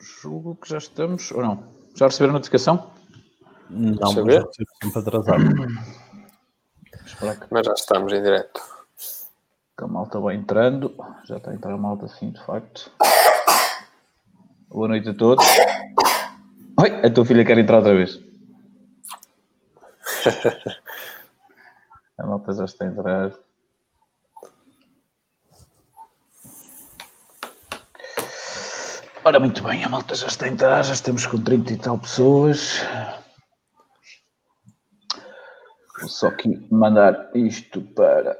julgo que já estamos, ou não? Já receberam a notificação? Não, mas já sempre atrasado. Mas já estamos em direto. Que a malta vai entrando. Já está a entrar a malta, sim, de facto. Boa noite a todos. Oi, a tua filha quer entrar outra vez. a malta já está a entrar. Ora, muito bem, a malta já está a entrar, já estamos com 30 e tal pessoas. Vou só aqui mandar isto para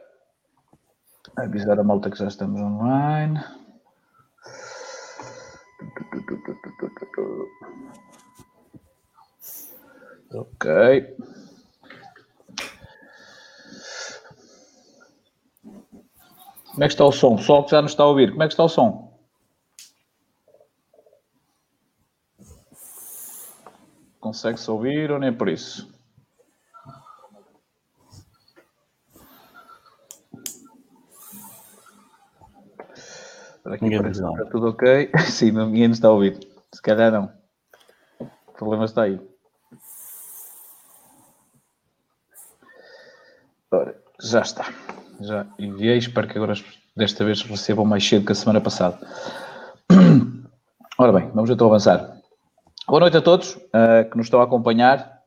avisar a malta que já estamos online. Ok. Como é que está o som? Pessoal que já nos está a ouvir, como é que está o som? Consegue-se ouvir ou nem por isso? Aqui Ninguém parece diz que nada. está tudo ok. Sim, ninguém nos está a ouvir. Se calhar não. O problema está aí. Ora, já está. Já enviei. Espero que agora desta vez recebam mais cedo que a semana passada. Ora bem, vamos então avançar. Boa noite a todos eh, que nos estão a acompanhar.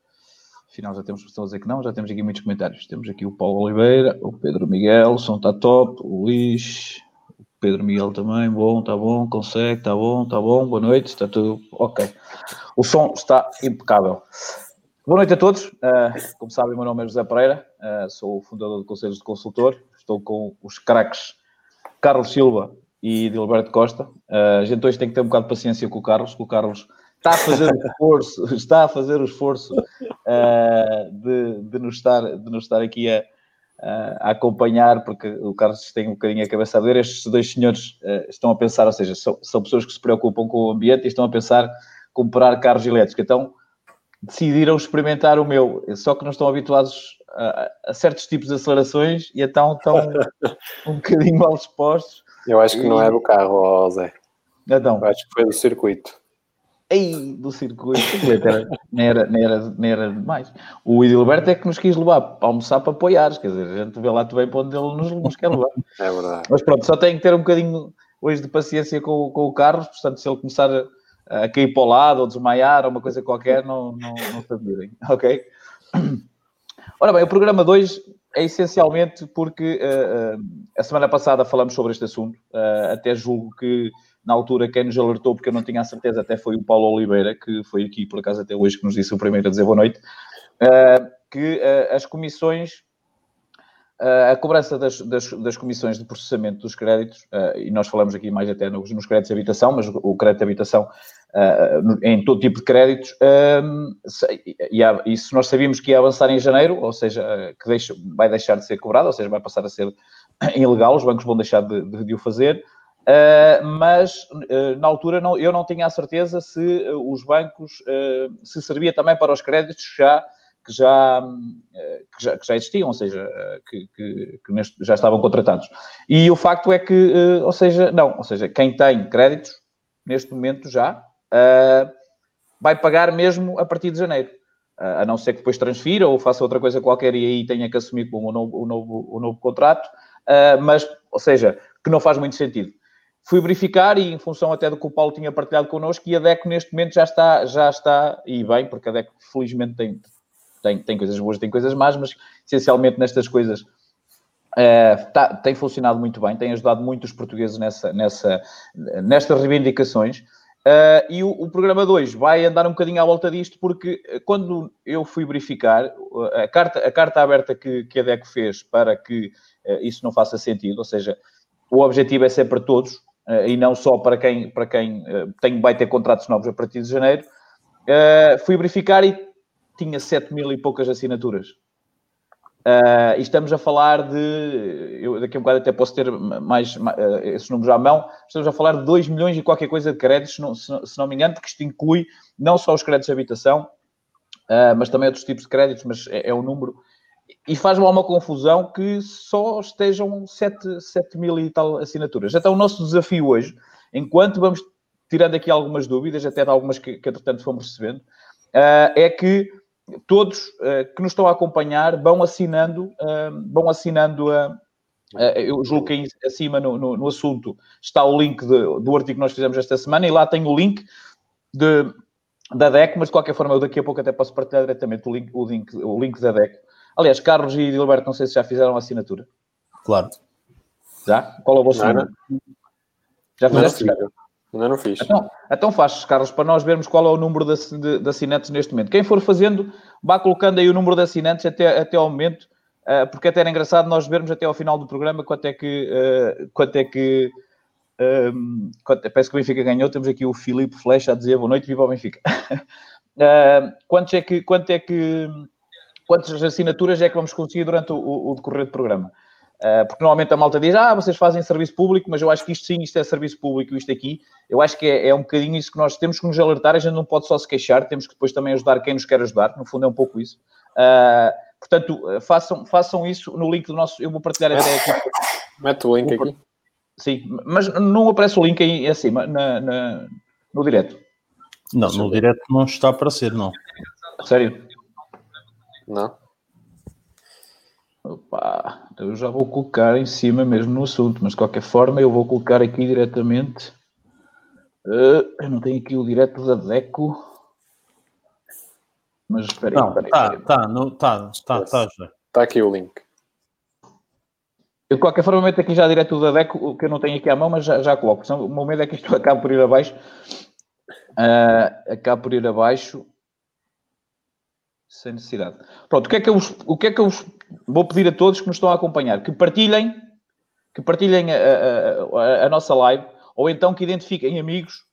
Afinal, já temos pessoas a dizer que não, já temos aqui muitos comentários. Temos aqui o Paulo Oliveira, o Pedro Miguel, o som está top, o Luís, o Pedro Miguel também, bom, está bom, consegue, está bom, está bom, boa noite, está tudo ok. O som está impecável. Boa noite a todos. Uh, como sabem, meu nome é José Pereira, uh, sou o fundador do Conselhos de Consultor. Estou com os craques Carlos Silva e Dilberto Costa. Uh, a gente hoje tem que ter um bocado de paciência com o Carlos, que o Carlos está a fazer o esforço, está a fazer o esforço uh, de, de, nos estar, de nos estar aqui a, a, acompanhar, porque o Carlos tem um bocadinho a cabeça a ver. Estes dois senhores uh, estão a pensar, ou seja, são, são, pessoas que se preocupam com o ambiente e estão a pensar comprar carros elétricos. Então decidiram experimentar o meu, só que não estão habituados a, a certos tipos de acelerações e então estão um bocadinho mal dispostos. Eu acho que e... não é do carro, Zé. Então, Eu acho que foi do circuito. Do circuito, nem era, nem era, nem era demais. O Edilberto é que nos quis levar para almoçar para apoiar, quer dizer, a gente vê lá também para onde ele nos, nos quer levar. É verdade. Mas pronto, só tem que ter um bocadinho hoje de paciência com, com o Carlos, portanto, se ele começar a, a cair para o lado ou desmaiar ou uma coisa qualquer, não, não, não se admirem, ok? Ora bem, o programa 2 é essencialmente porque uh, uh, a semana passada falamos sobre este assunto, uh, até julgo que na altura quem nos alertou, porque eu não tinha a certeza, até foi o Paulo Oliveira, que foi aqui por acaso até hoje que nos disse o primeiro a dizer boa noite, que as comissões, a cobrança das, das, das, comissões de processamento dos créditos, e nós falamos aqui mais até nos, nos créditos de habitação, mas o crédito de habitação em todo tipo de créditos, e isso nós sabíamos que ia avançar em janeiro, ou seja, que deixa, vai deixar de ser cobrado, ou seja, vai passar a ser ilegal, os bancos vão deixar de, de, de o fazer, Uh, mas uh, na altura não, eu não tinha a certeza se uh, os bancos se servia também para os créditos já, que, já, que, já, que já existiam, ou seja, que, que, que neste, já estavam contratados. E o facto é que, ou seja, não, ou seja, quem tem créditos neste momento já vai pagar mesmo a partir de janeiro. a não ser que depois transfira ou faça outra coisa qualquer e aí tenha que assumir o novo, o novo, o novo contrato, mas, ou seja, que não faz muito sentido. Fui verificar e, em função até do que o Paulo tinha partilhado connosco, e a DECO neste momento já está, já está, e bem, porque a DECO felizmente tem, tem, tem coisas boas, tem coisas más, mas essencialmente nestas coisas tá, tem funcionado muito bem, tem ajudado muito os portugueses nessa, nessa, nestas reivindicações. Uh, e o, o programa 2 vai andar um bocadinho à volta disto, porque quando eu fui verificar a carta, a carta aberta que, que a DECO fez para que uh, isso não faça sentido, ou seja, o objetivo é ser para todos, Uh, e não só para quem, para quem tem, vai ter contratos novos a partir de janeiro, fui verificar e tinha 7 mil e poucas assinaturas. E estamos a falar de, eu daqui a um bocado até posso ter mais, mais esses números à mão, estamos a falar de 2 milhões e qualquer coisa de créditos, se não, se, se não me engano, porque isto inclui não só os créditos de habitação, mas também outros tipos de créditos, mas é, é um número e faz-me uma confusão que só estejam 7, 7 mil e tal assinaturas. Então, o nosso desafio hoje, enquanto vamos tirando aqui algumas dúvidas, até de algumas que, que entretanto fomos recebendo, uh, é que todos uh, que nos estão a acompanhar vão assinando, uh, vão assinando a. eu julgo que acima no, no, no assunto está o link de, do artigo que nós fizemos esta semana e lá tem o link de, da DEC, mas de qualquer forma eu daqui a pouco até posso partilhar diretamente o link, o link, o link da DEC. Aliás, Carlos e Gilberto, não sei se já fizeram a assinatura. Claro. Já? Qual é o vosso número? Já fizeste? Ainda não fiz. Então, então faz, Carlos, para nós vermos qual é o número de, de, de, assinantes neste momento. Quem for fazendo, vá colocando aí o número de assinantes até, até ao momento, uh, porque até era engraçado nós vermos até ao final do programa quanto é que. Uh, quanto é que um, quanto, parece que o Benfica ganhou. Temos aqui o Filipe Flecha a dizer boa noite, viva o Benfica. uh, quantos é que. Quanto é que quantas assinaturas é que vamos conseguir durante o, o decorrer do programa? Uh, porque normalmente a malta diz, ah, vocês fazem serviço público, mas eu acho que isto sim, isto é serviço público, isto aqui, eu acho que é, é, um bocadinho isso que nós temos que nos alertar, a gente não pode só se queixar, temos que depois também ajudar quem nos quer ajudar, no fundo é um pouco isso. Uh, portanto, façam, façam isso no link do nosso, eu vou partilhar até aqui. Mete o link aqui. Sim, mas não aparece o link aí acima, na, na no direto. Não, no direto não está a aparecer, não. Sério? Não. Opa, então eu já vou colocar em cima mesmo no assunto, mas de qualquer forma eu vou colocar aqui diretamente. Uh, eu não tenho aqui o direto da DECO. Mas espera aí, espera aí. Tá, tá, no, tá, tá, tá, já. Está aqui o link. Eu de qualquer forma meto aqui já direto da DECO, que eu não tenho aqui à mão, mas já, já coloco. O meu medo é que isto acabe por ir abaixo. Uh, acabe por ir abaixo sem necessidade. Pronto, o que, é que eu, o que é que eu vou pedir a todos que nos estão a acompanhar? Que partilhem, que partilhem a, a, a, nossa live, ou então que identifiquem amigos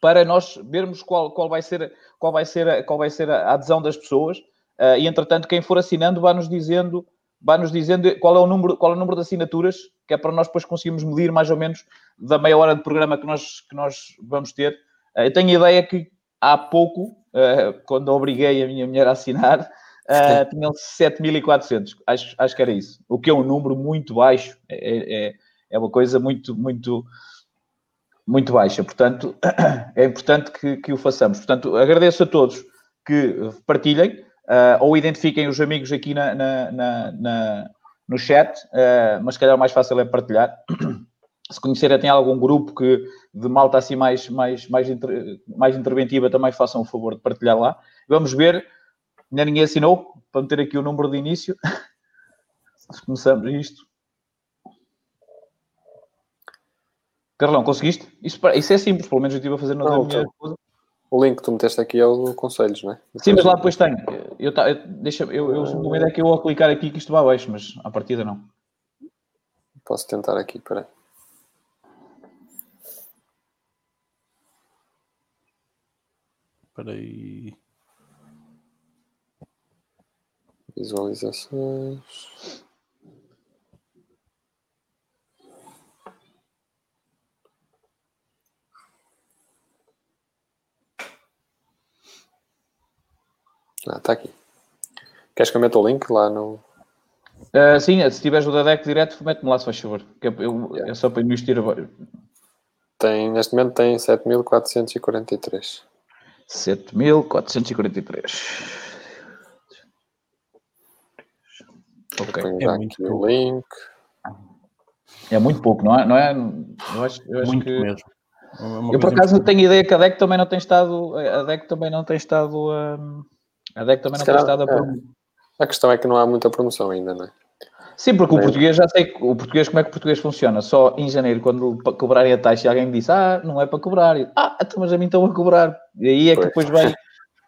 para nós vermos qual, qual vai ser, qual vai ser, qual vai ser a adesão das pessoas. Uh, e entretanto, quem for assinando vai nos dizendo, vai nos dizendo qual é o número, qual é o número de assinaturas, que é para nós depois conseguirmos medir mais ou menos da meia hora de programa que nós, que nós vamos ter. Uh, eu tenho a ideia que há pouco uh, quando obriguei a minha mulher a assinar, uh, tinham 7.400. Acho, acho que era isso. O que é um número muito baixo. É, é, é uma coisa muito, muito, muito baixa. Portanto, é importante que, que o façamos. Portanto, agradeço a todos que partilhem uh, ou identifiquem os amigos aqui na, na, na, na no chat, uh, mas se calhar o mais fácil é partilhar. se conhecerem tem algum grupo que de malta assim mais, mais, mais, mais interventiva, também façam o favor de partilhar lá. Vamos ver, ainda ninguém assinou, para meter aqui o número de início. Começamos isto. Carlão, conseguiste? Isso, isso é simples, pelo menos eu estive a fazer na não, minha coisa. O link que tu meteste aqui é o Conselhos, não é? Sim, mas lá depois tem. Eu, eu, deixa, eu, eu, o medo é que eu vou clicar aqui que isto vai abaixo, mas à partida não. Posso tentar aqui, peraí. Espera aí. Visualizações. Ah, está aqui. Queres que eu meta o link lá no. Uh, sim, se tiveres o da deck direto, mete-me lá, se faz favor. Que eu, eu, yeah. É só para investir. Tem, neste momento tem 7443. 7.443. Ok. É muito o link. É muito pouco, não é? Não é? Eu acho, eu acho muito que... mesmo. É eu por acaso tenho ideia que a DEC também não tem estado. A DEC também não tem estado. Um, a DEC também Se não tem estado a. É. A questão é que não há muita promoção ainda, não é? Sim, porque o português, já sei o português, como é que o português funciona? Só em janeiro, quando cobrarem a taxa, alguém me disse, ah, não é para cobrar. ah, então, mas a mim estão a cobrar. E aí é que depois vai,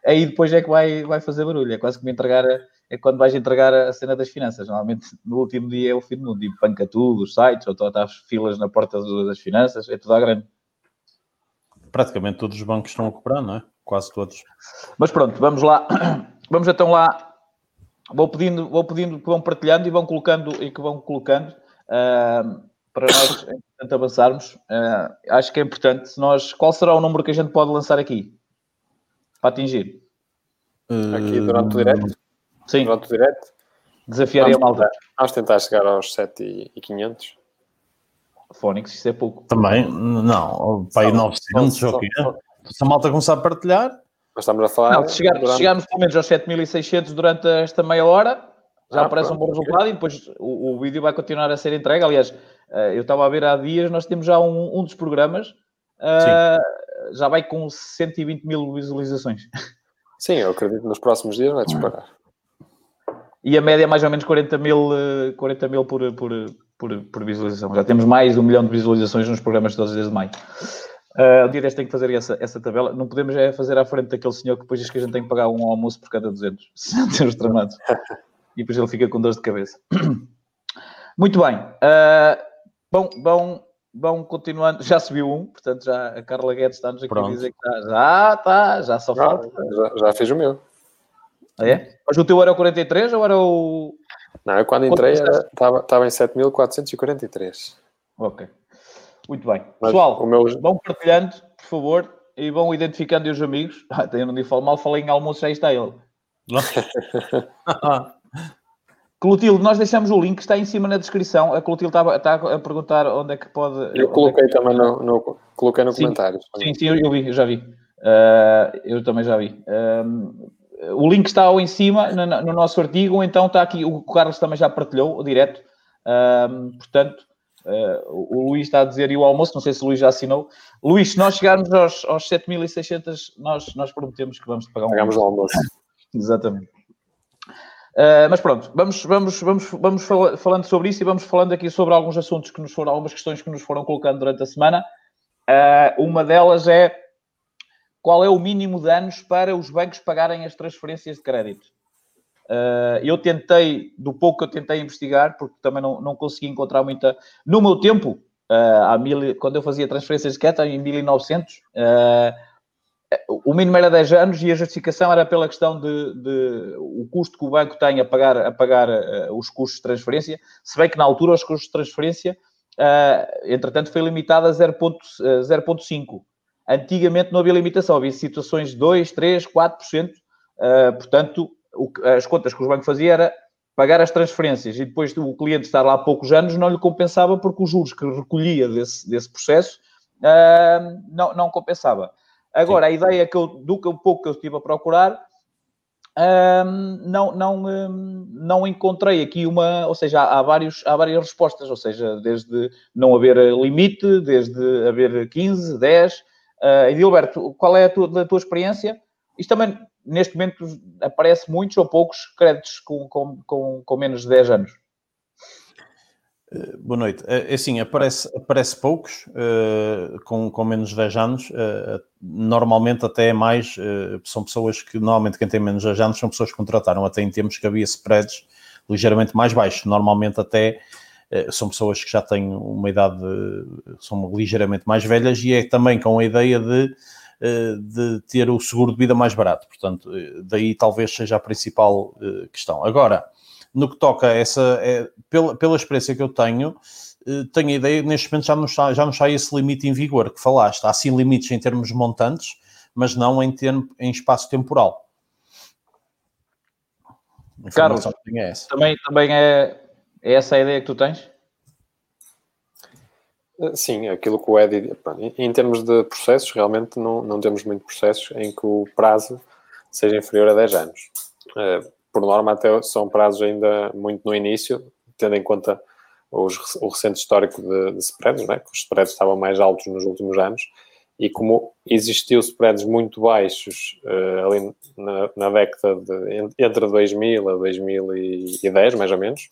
aí depois é que vai, vai fazer barulho. É quase que me entregar, a, é quando vais entregar a cena das finanças. Normalmente no último dia é o fim do mundo, e panca tudo, os sites, ou estás filas na porta das finanças, é tudo à grande. Praticamente todos os bancos estão a cobrar, não é? Quase todos. Mas pronto, vamos lá. Vamos então lá vou pedindo, vou pedindo que vão partilhando e vão colocando e que vão colocando uh, para nós portanto, avançarmos. Uh, acho que é importante. Nós, qual será o número que a gente pode lançar aqui para atingir? Aqui durante o direto? Sim. Durante o direto? Desafiaria a malta. Vamos tentar chegar aos 7,500. Fónix, isso é pouco. Também, não, para aí 900 ou o quê? Se a malta começar a partilhar. Mas estamos a falar. Não, chegar, durante- chegarmos pelo menos aos 7600 durante esta meia hora, já Ah, aparece um pronto, bom ok. resultado e depois o, o vídeo vai continuar a ser entregue. Aliás, eh, eu estava a ver há dias, nós temos já um, um dos programas, eh, já vai com 120 mil visualizações. Sim, eu acredito que nos próximos dias vai disparar. E a média é mais ou menos 40 mil, eh, 40 mil por, por, por, por visualização. Já temos mais de um milhão de visualizações nos programas todos desde maio. Uh, o dia deste tem que fazer essa, essa tabela. Não podemos é fazer à frente daquele senhor que depois diz que a gente tem que pagar um almoço por cada 200. Se não temos tramados. E depois ele fica com dores de cabeça. Muito bem. Uh, bom, bom, bom, continuando. Já subiu um, portanto, já a Carla Guedes está-nos aqui Pronto. a dizer que está. Já está, já só falta. já, já fiz o meu. Ah, é? Mas o teu era o 43 ou era o. Não, eu quando entrei estava em 7.443. Ok. Muito bem. Mas Pessoal, meu- vão partilhando, por favor, e vão identificando os amigos. Ah, eu não digo mal, falei em almoço, já está ele. Clotilde, nós deixamos o link, está em cima na descrição. A Clotilde está, está a perguntar onde é que pode. onde é Eu que- coloquei também no, no- coloquei no Sim. comentário. Sim, sim, eu, eu vi, eu já vi. Ah, eu também já vi. Um, o link está ou em cima no, no nosso artigo, ou então está aqui. O Carlos também já partilhou, o direto. Um, portanto, ah, o Luís está a dizer e o almoço, não sei se o Luís já assinou. Luís, se nós chegarmos aos, aos 7.600, nós, nós prometemos que vamos te pagar um Pagamos o almoço. Exatamente. Uh, mas pronto, vamos, vamos, vamos, vamos fala- falando sobre isso e vamos falando aqui sobre alguns assuntos que nos foram, algumas questões que nos foram colocando durante a semana. Uh, uma delas é qual é o mínimo de anos para os bancos pagarem as transferências de crédito? Uh, eu tentei, do pouco que eu tentei investigar, porque também não, não consegui encontrar muita. No meu tempo, uh, mil, quando eu fazia transferências de crédito, em 1900, uh, o mínimo era 10 anos e a justificação era pela questão de, de o custo que o banco tem a pagar, a pagar uh, os custos de transferência, se bem que na altura os custos de transferência, entretanto, foi limitado a 0,5. 0,5. Antigamente não havia limitação, havia situações de 2, 3, 4%. Uh, portanto, o as contas que os bancos faziam era pagar as transferências e depois o cliente estar lá há poucos anos não lhe compensava porque os juros que recolhia desse, desse processo uh, não, não compensava. Agora, a ideia que eu, do que um pouco que eu estive a procurar, hum, não, não, hum, não encontrei aqui uma, ou seja, há, há vários, há várias respostas, ou seja, desde não haver limite, desde haver 15, 10. Uh, Edilberto, qual é a tua, da tua experiência? Isto também, neste momento, aparece muitos ou poucos créditos com, com, com, com menos de 10 anos. Boa noite. É assim, aparece, aparece poucos, uh, com, com menos de 10 anos. Normalmente até é mais, são pessoas que, normalmente quem tem menos de 10 anos são pessoas que contrataram até em tempos que havia spreads ligeiramente mais baixos. Normalmente até são pessoas que já têm uma idade, são ligeiramente mais velhas e é também com a ideia de, de ter o seguro de vida mais barato. Portanto, daí talvez seja a principal questão. Agora, no que toca a essa, é, pela, pela experiência que eu tenho, eh, tenho a ideia que neste momento já não, está, já não está esse limite em vigor que falaste. Há sim limites em termos montantes, mas não em, termo, em espaço temporal. Carlos, é essa. Também, também é, é essa a ideia que tu tens? Sim, aquilo que o Edi. Em termos de processos, realmente não, não temos muito processos em que o prazo seja inferior a 10 anos. Por norma, até são prazos ainda muito no início, tendo em conta os, o recente histórico de, de spreads, né? que os spreads estavam mais altos nos últimos anos, e como existiu spreads muito baixos uh, ali na, na, década de, entre 2000 a 2010, mais ou menos,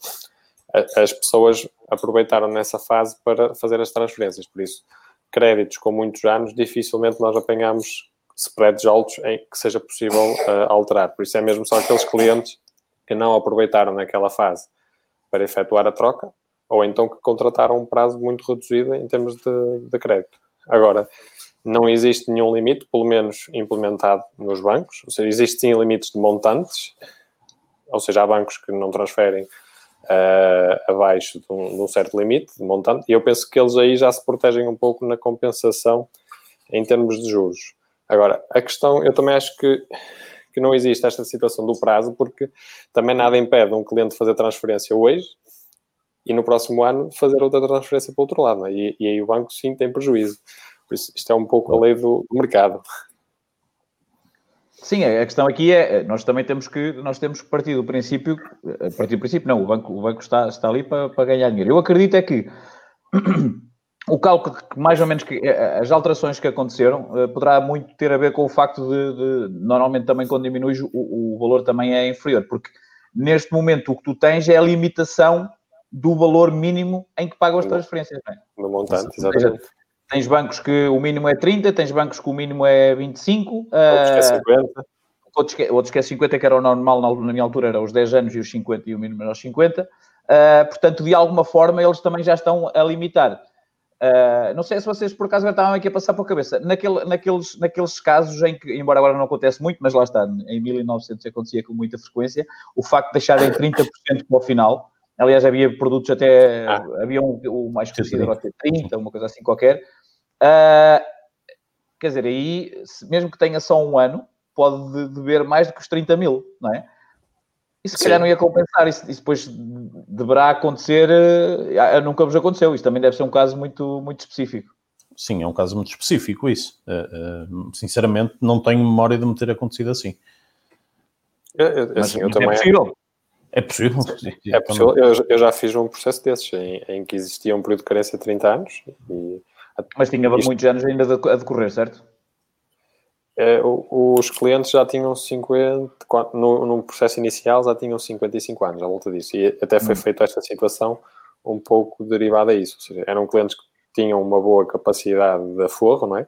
as pessoas aproveitaram nessa fase para fazer as transferências. Por isso, créditos com muitos anos, dificilmente nós apanhamos spreads altos em que seja possível uh, alterar. Por isso é mesmo só aqueles clientes que não aproveitaram naquela fase para efetuar a troca ou então que contrataram um prazo muito reduzido em termos de, de crédito. Agora, não existe nenhum limite, pelo menos implementado nos bancos, ou seja, existem limites de montantes, ou seja, há bancos que não transferem uh, abaixo de um, de um, certo limite de montante, e eu penso que eles aí já se protegem um pouco na compensação em termos de juros. Agora, a questão, eu também acho que, que não existe esta situação do prazo, porque também nada impede um cliente fazer transferência hoje e no próximo ano fazer outra transferência para o outro lado. É? E, e, aí o banco sim tem prejuízo. Por isso, isto é um pouco a lei do, do mercado. Sim, a questão aqui é, nós também temos que, nós temos que partir do princípio, a partir do princípio, não, o banco, o banco está, está ali para, para ganhar dinheiro. Eu acredito é que o cálculo que mais ou menos que, eh, eh, as alterações que aconteceram eh, poderá muito ter a ver com o facto de, de normalmente também quando diminui o, o, valor também é inferior, porque neste momento o que tu tens é a limitação do valor mínimo em que pagam as transferências. É? No montante, exatamente. Seja, tens bancos que o mínimo é 30, tens bancos que o mínimo é 25. Outros que é 50. Outros que, outros que é 50, que era o normal na, minha altura, era os 10 anos e os 50 e o mínimo era os 50. Uh, portanto, de alguma forma, eles também já estão a limitar. Uh, não sei se vocês por acaso estavam aqui a passar para a cabeça. Naquele, naqueles, naqueles casos em que, embora agora não acontece muito, mas lá está, em 1900 acontecia com muita frequência, o facto de deixarem 30% para o final. Aliás, havia produtos até. Ah. Havia um, o mais conhecido agora 30, uma coisa assim qualquer. Uh, quer dizer, aí, mesmo que tenha só um ano, pode dever mais do que os 30 mil, não é? E se calhar não ia compensar, isso, isso depois deverá acontecer, uh, nunca vos aconteceu, isso também deve ser um caso muito, muito específico. Sim, é um caso muito específico isso. Uh, uh, sinceramente, não tenho memória de me ter acontecido assim. Eu, eu, assim, eu é também... possível. É possível. É possível. Eu, eu, já fiz um processo desses, em, em, que existia um período de carência de 30 anos. E... Mas tinha Isto... muitos anos ainda a decorrer, certo? É, os clientes já tinham 50, no, no processo inicial já tinham 55 anos à volta disso, e até foi hum. feita esta situação um pouco derivada a isso, ou seja, eram clientes que tinham uma boa capacidade de aforro, não é?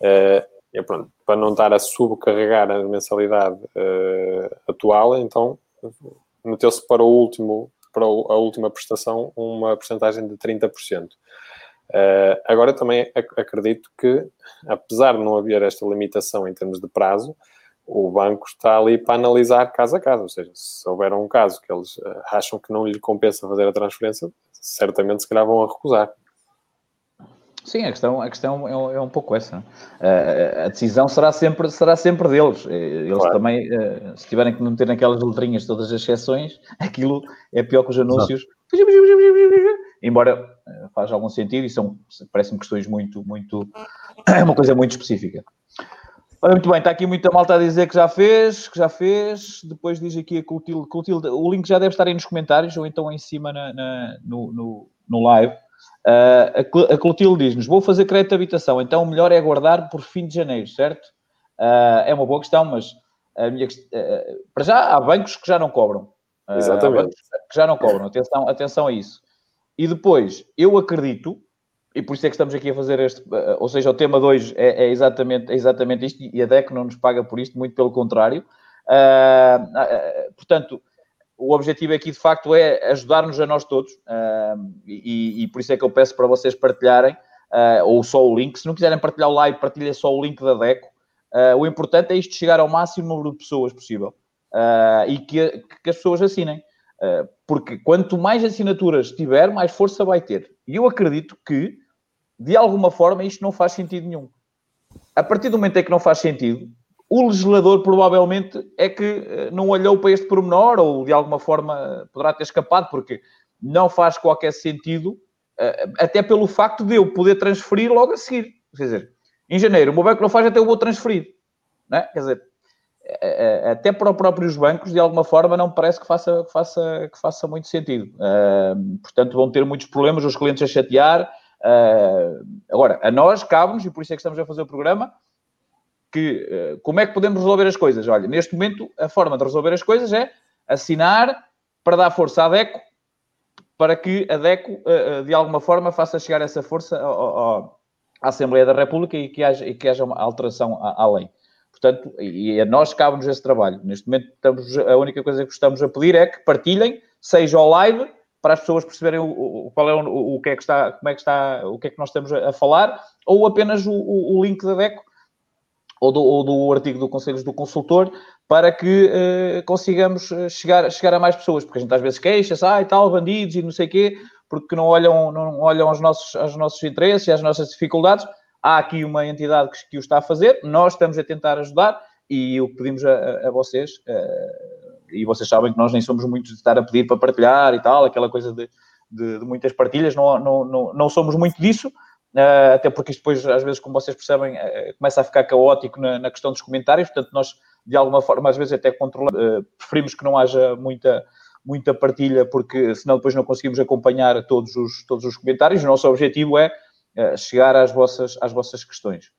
é e pronto, para não estar a subcarregar a mensalidade uh, atual, então meteu-se para o último, para a última prestação uma porcentagem de 30%. Uh, agora também acredito que, apesar de não haver esta limitação em termos de prazo, o banco está ali para analisar caso a caso, ou seja, se houver um caso que eles uh, acham que não lhe compensa fazer a transferência, certamente se calhar vão a recusar. Sim, a questão, a questão é, é um pouco essa. Uh, a decisão será sempre, será sempre deles. Eles claro. também, uh, se tiverem que não ter naquelas letrinhas todas as exceções, aquilo é pior que os anúncios. Exato. Embora eh, faz algum sentido e são, parecem questões muito, muito, é uma coisa muito específica. Olha, muito bem, está aqui muita malta a dizer que já fez, que já fez. Depois diz aqui a Clotilde, Clotilde o link já deve estar aí nos comentários ou então em cima na, na, no, no, no, live. Uh, a Clotilde diz-nos: Vou fazer crédito de habitação, então o melhor é aguardar por fim de janeiro, certo? Uh, é uma boa questão, mas a minha, uh, para já há bancos que já não cobram. Exatamente. que já não cobram, atenção, atenção a isso. E depois, eu acredito, e por isso é que estamos aqui a fazer este, eh, ou seja, o tema 2 é, é, exatamente, é exatamente isto, e a DEC não nos paga por isto, muito pelo contrário. Uh, uh, portanto, o objetivo aqui de facto é ajudar-nos a nós todos, uh, e, e, por isso é que eu peço para vocês partilharem, ou só o link. Se não quiserem partilhar o live, partilhem só o link da DECO. o importante é isto chegar ao máximo número de pessoas possível e que, que as pessoas assinem. Eh, porque quanto mais assinaturas tiver, mais força vai ter. E eu acredito que, de alguma forma, isto não faz sentido nenhum. A partir do momento em que não faz sentido, o legislador provavelmente é que eh, não olhou para este pormenor ou de alguma forma poderá ter escapado, porque não faz qualquer sentido, eh, até pelo facto de eu poder transferir logo a seguir. Quer dizer, em janeiro, o meu banco não faz, até eu vou transferir. É? Quer dizer, até para os próprios bancos, de alguma forma, não parece que faça, que faça, que faça muito sentido. Uh, portanto, vão ter muitos problemas os clientes a chatear. Uh, agora, a nós cabe-nos, e por isso é que estamos a fazer o programa, que uh, como é que podemos resolver as coisas? Olha, neste momento, a forma de resolver as coisas é assinar para dar força à DECO, para que a DECO, de alguma forma, faça chegar essa força à Assembleia da República e que haja, e que haja uma alteração à, à lei. Portanto, e a nós cabe-nos esse trabalho. Neste momento, estamos, a única coisa que estamos a pedir é que partilhem, seja ao live, para as pessoas perceberem o, qual é o, o, que é que está, como é que está, o que é que nós estamos a, falar, ou apenas o, o, link da DECO ou do, ou do artigo do Conselhos do Consultor, para que uh, consigamos eh, chegar, chegar a mais pessoas, porque a gente às vezes queixa-se, ah, e tal, bandidos e não sei o quê, porque não olham, não olham aos nossos, aos nossos interesses e às nossas dificuldades há aqui uma entidade que, que, o está a fazer, nós estamos a tentar ajudar e o que pedimos a, a vocês, uh, e vocês sabem que nós nem somos muitos de estar a pedir para partilhar e tal, aquela coisa de, de, de muitas partilhas, não, não, não, não, somos muito disso, uh, até porque isto depois, às vezes, como vocês percebem, uh, começa a ficar caótico na, na, questão dos comentários, portanto, nós, de alguma forma, às vezes até controlamos, preferimos que não haja muita, muita partilha, porque senão depois não conseguimos acompanhar todos os, todos os comentários. O nosso objetivo é chegar às vossas, às vossas questões.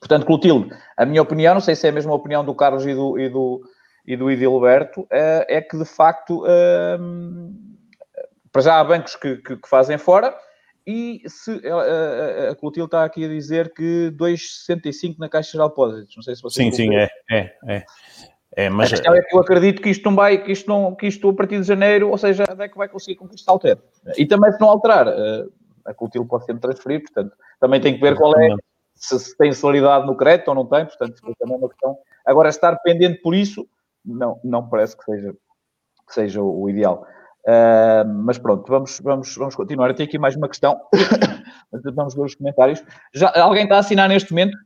Portanto, Clotilde, a minha opinião, não sei se é a mesma opinião do Carlos e do, e do, e do Edilberto, é, é que de facto, hum, para já há bancos que, que, que fazem fora, e se a, a, Clotilde está aqui a dizer que 2,65 na Caixa Geral de Depósitos. Não sei se vocês. Sim, sim, é, é, é. É, mas... A questão é que eu acredito que isto não vai, que isto, não, que isto a partir de janeiro, ou seja, é que vai conseguir com que isto altere. E também se não alterar, eh, a Clotilde pode sempre transferir, portanto, também tem que ver qual é se, se tem solidariedade no crédito ou não tem, portanto, também é uma questão. Agora, estar pendente por isso, não, não parece que seja, que seja o, ideal. Uh, mas pronto, vamos, vamos, vamos continuar. Eu tenho aqui mais uma questão. vamos ver os comentários. Já, alguém está a assinar neste momento?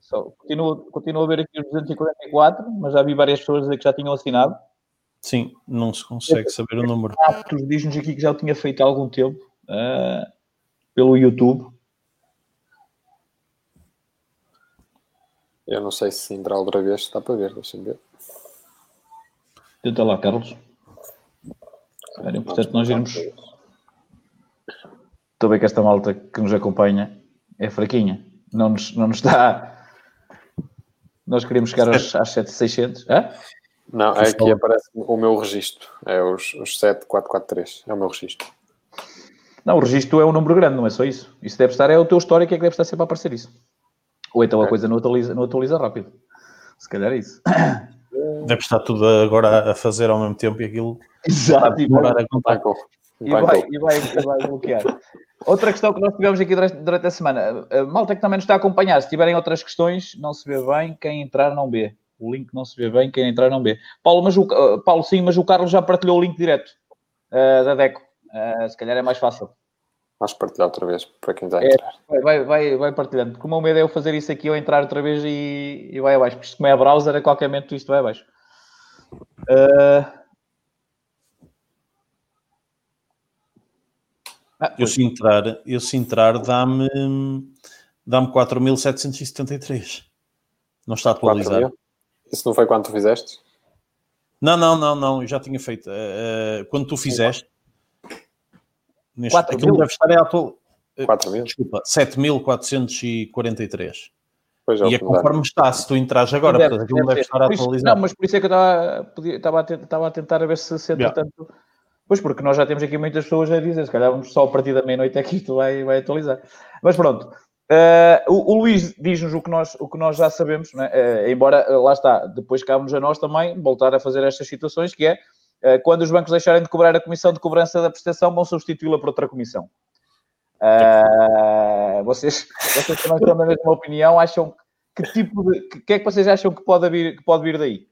Só, continuo, continuo a ver aqui os 244, mas já vi várias pessoas que já tinham assinado. Sim, não se consegue saber o número. Diz-nos aqui que já o tinha feito há algum tempo uh, pelo YouTube. Eu não sei se entrar outra vez, está para ver, deixa-me ver. Tenta lá, Carlos. É importante nós irmos. Estou a ver que esta malta que nos acompanha é fraquinha. Não nos, não nos dá. Nós queremos chegar aos, às 7600. Hã? Não, é aqui aparece o meu registro. É os, os 7443. É o meu registro. Não, o registro é um número grande, não é só isso. Isso deve estar, é o teu histórico é que deve estar sempre a aparecer isso. Ou então a coisa não atualiza, não atualiza rápido. Se calhar é isso. Deve estar tudo agora a fazer ao mesmo tempo e aquilo. Exato, e vai, a contar. E vai, e, vai, e vai bloquear. Outra questão que nós tivemos aqui durante, durante a semana. A malta que também nos está a acompanhar, se tiverem outras questões, não se vê bem, quem entrar não vê. O link não se vê bem, quem entrar não vê. Paulo, mas o, uh, Paulo sim, mas o Carlos já partilhou o link direto uh, da DECO. Uh, se calhar é mais fácil. Vamos partilhar outra vez para quem está a é, entrar. É, vai, vai, vai partilhando. Como o meu medo é eu fazer isso aqui ou entrar outra vez e, e vai abaixo. Porque isto como é a browser, a qualquer momento isto vai abaixo. Uh... Ah, eu se entrar, eu se entrar dá-me dá-me 4.773. Não está atualizado. Isso não foi quando tu fizeste? Não, não, não, não. Eu já tinha feito. Uh, quando tu fizeste, Neste, 4 aquilo mil? deve estar é atual. 4 mil? Desculpa, 7.443. Pois é, e é conforme está, se tu entras agora, deve, portanto, aquilo deve, deve estar atualizado. Não, mas por isso é que eu estava, a, estava a tentar a ver se, se entretanto. Yeah. Pois, porque nós já temos aqui muitas pessoas a dizer, se calhar vamos só a partir da meia-noite é que isto vai, vai atualizar. Mas pronto, uh, o, o, Luís diz-nos o, que nós, o que nós já sabemos, uh, embora, uh, lá está, depois cabe-nos a nós também voltar a fazer estas situações, que é eh, quando os bancos deixarem de cobrar a comissão de cobrança da prestação, vão substituí-la por outra comissão. Vocês, vocês também estão na mesma opinião? Acham que tipo de. que, que é que vocês acham que pode vir, que pode vir daí?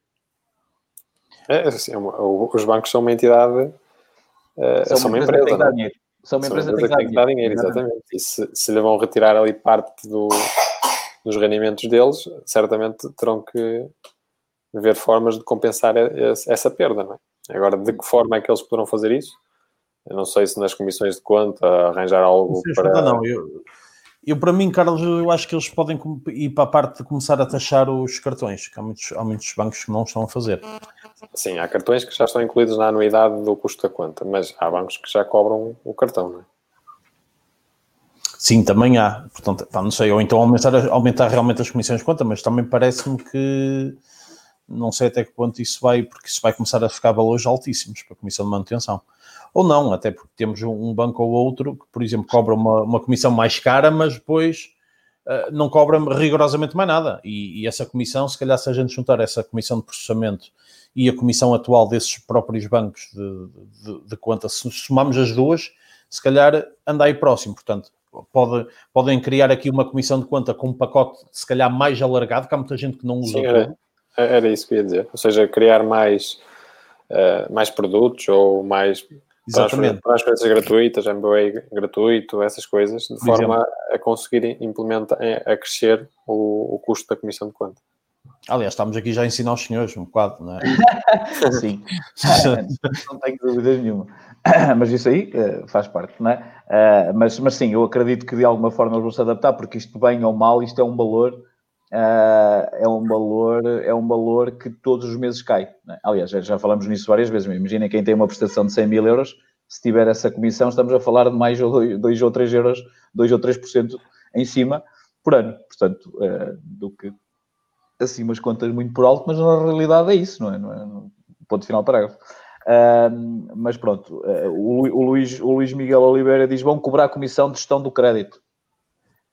É, assim, é os bancos são uma entidade. São, são, uma empresa. Que dar dinheiro. São uma empresa, que tem que dar dinheiro, exatamente. E se, se lhe vão retirar ali parte do, dos rendimentos deles, certamente terão que ver formas de compensar essa perda, não é? Agora, de que forma é que eles poderão fazer isso? Eu não sei se nas comissões de conta arranjar algo não para... Não, eu, eu, para mim, Carlos, eu acho que eles podem ir para a parte de começar a taxar os cartões, que há muitos, há muitos bancos que não estão a fazer. Sim, há cartões que já estão incluídos na anuidade do custo da conta, mas há bancos que já cobram o cartão, não é? Sim, também há. Portanto, não sei, ou então aumentar, aumentar realmente as comissões de conta, mas também parece-me que não sei até que ponto isso vai, porque isso vai começar a ficar valores altíssimos para a comissão de manutenção. Ou não, até porque temos um banco ou outro que, por exemplo, cobra uma, uma comissão mais cara, mas depois uh, não cobra rigorosamente mais nada. E, e, essa comissão, se calhar, se a gente juntar essa comissão de processamento e a comissão atual desses próprios bancos de, de, de conta, se somarmos as duas, se calhar anda aí próximo. Portanto, pode, podem criar aqui uma comissão de conta com um pacote, se calhar, mais alargado, que há muita gente que não usa. Sim, é. Era isso que eu ia dizer. Ou seja, criar mais, uh, mais produtos ou mais Exatamente. transferências gratuitas, MBA gratuito, essas coisas, de forma a conseguir implementar, a crescer o, o custo da comissão de conta. Aliás, estamos aqui já a ensinar os senhores um bocado, não é? Sim, não tenho dúvidas nenhuma. Mas isso aí uh, faz parte, não é? Uh, mas, mas sim, eu acredito que de alguma forma eles vão se adaptar, porque isto, bem ou mal, isto é um valor, uh, é um valor, é um valor que todos os meses cai. É? Aliás, já, já, falamos nisso várias vezes. Imaginem quem tem uma prestação de 100 mil euros, se tiver essa comissão, estamos a falar de mais 2 ou 3 euros, 2 ou 3% em cima por ano. Portanto, do que assim umas contas muito por alto, mas na realidade é isso, não é? Não é? Ponto final parágrafo. Uh, mas pronto, uh, o, o, Luís, o Luís Miguel Oliveira diz: vão cobrar a comissão de gestão do crédito.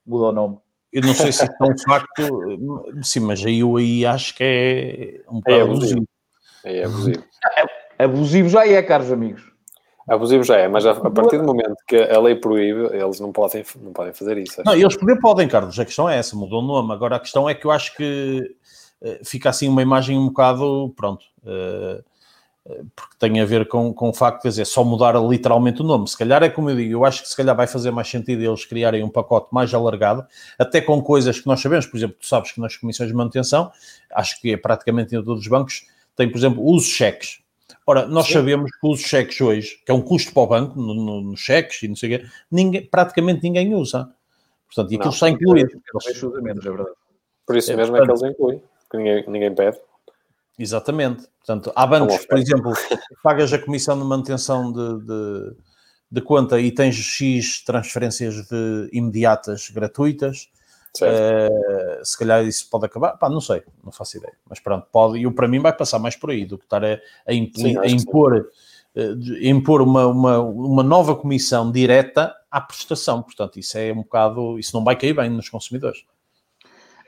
Muda o nome. Eu não sei se é um facto, sim, mas aí eu aí acho que é um é abusivo. É abusivo. É, abusivo já é, caros amigos. Abusivo já é, mas a, a, partir do momento que a lei proíbe, eles não podem, não podem fazer isso. Não, eles poder podem, Carlos, a questão é essa, mudou o nome. Agora a questão é que eu acho que uh, fica assim uma imagem um bocado, pronto, uh, porque tem a ver com, com o facto de dizer, só mudar literalmente o nome. Se calhar é como eu digo, eu acho que se calhar vai fazer mais sentido eles criarem um pacote mais alargado, até com coisas que nós sabemos, por exemplo, tu sabes que nas comissões de manutenção, acho que é praticamente em todos os bancos, tem, por exemplo, uso cheques. Ora, nós Sim. sabemos que os cheques hoje, que é um custo para o banco, nos no, no cheques e não sei o quê, ninguém, praticamente ninguém usa. Portanto, e aquilo não, está incluído. É é verdade. Por isso é, mesmo é que eles incluem, porque ninguém, ninguém pede. Exatamente. Portanto, há bancos, por exemplo, pagas a comissão de manutenção de, de, de conta e tens X transferências de, imediatas gratuitas. Uh, se calhar isso pode acabar, pá, não sei, não faço ideia, mas pronto, pode, e para mim vai passar mais por aí do que estar a, a, sim, a impor, uh, impor uma, uma, uma nova comissão direta à prestação, portanto, isso é um bocado, isso não vai cair bem nos consumidores.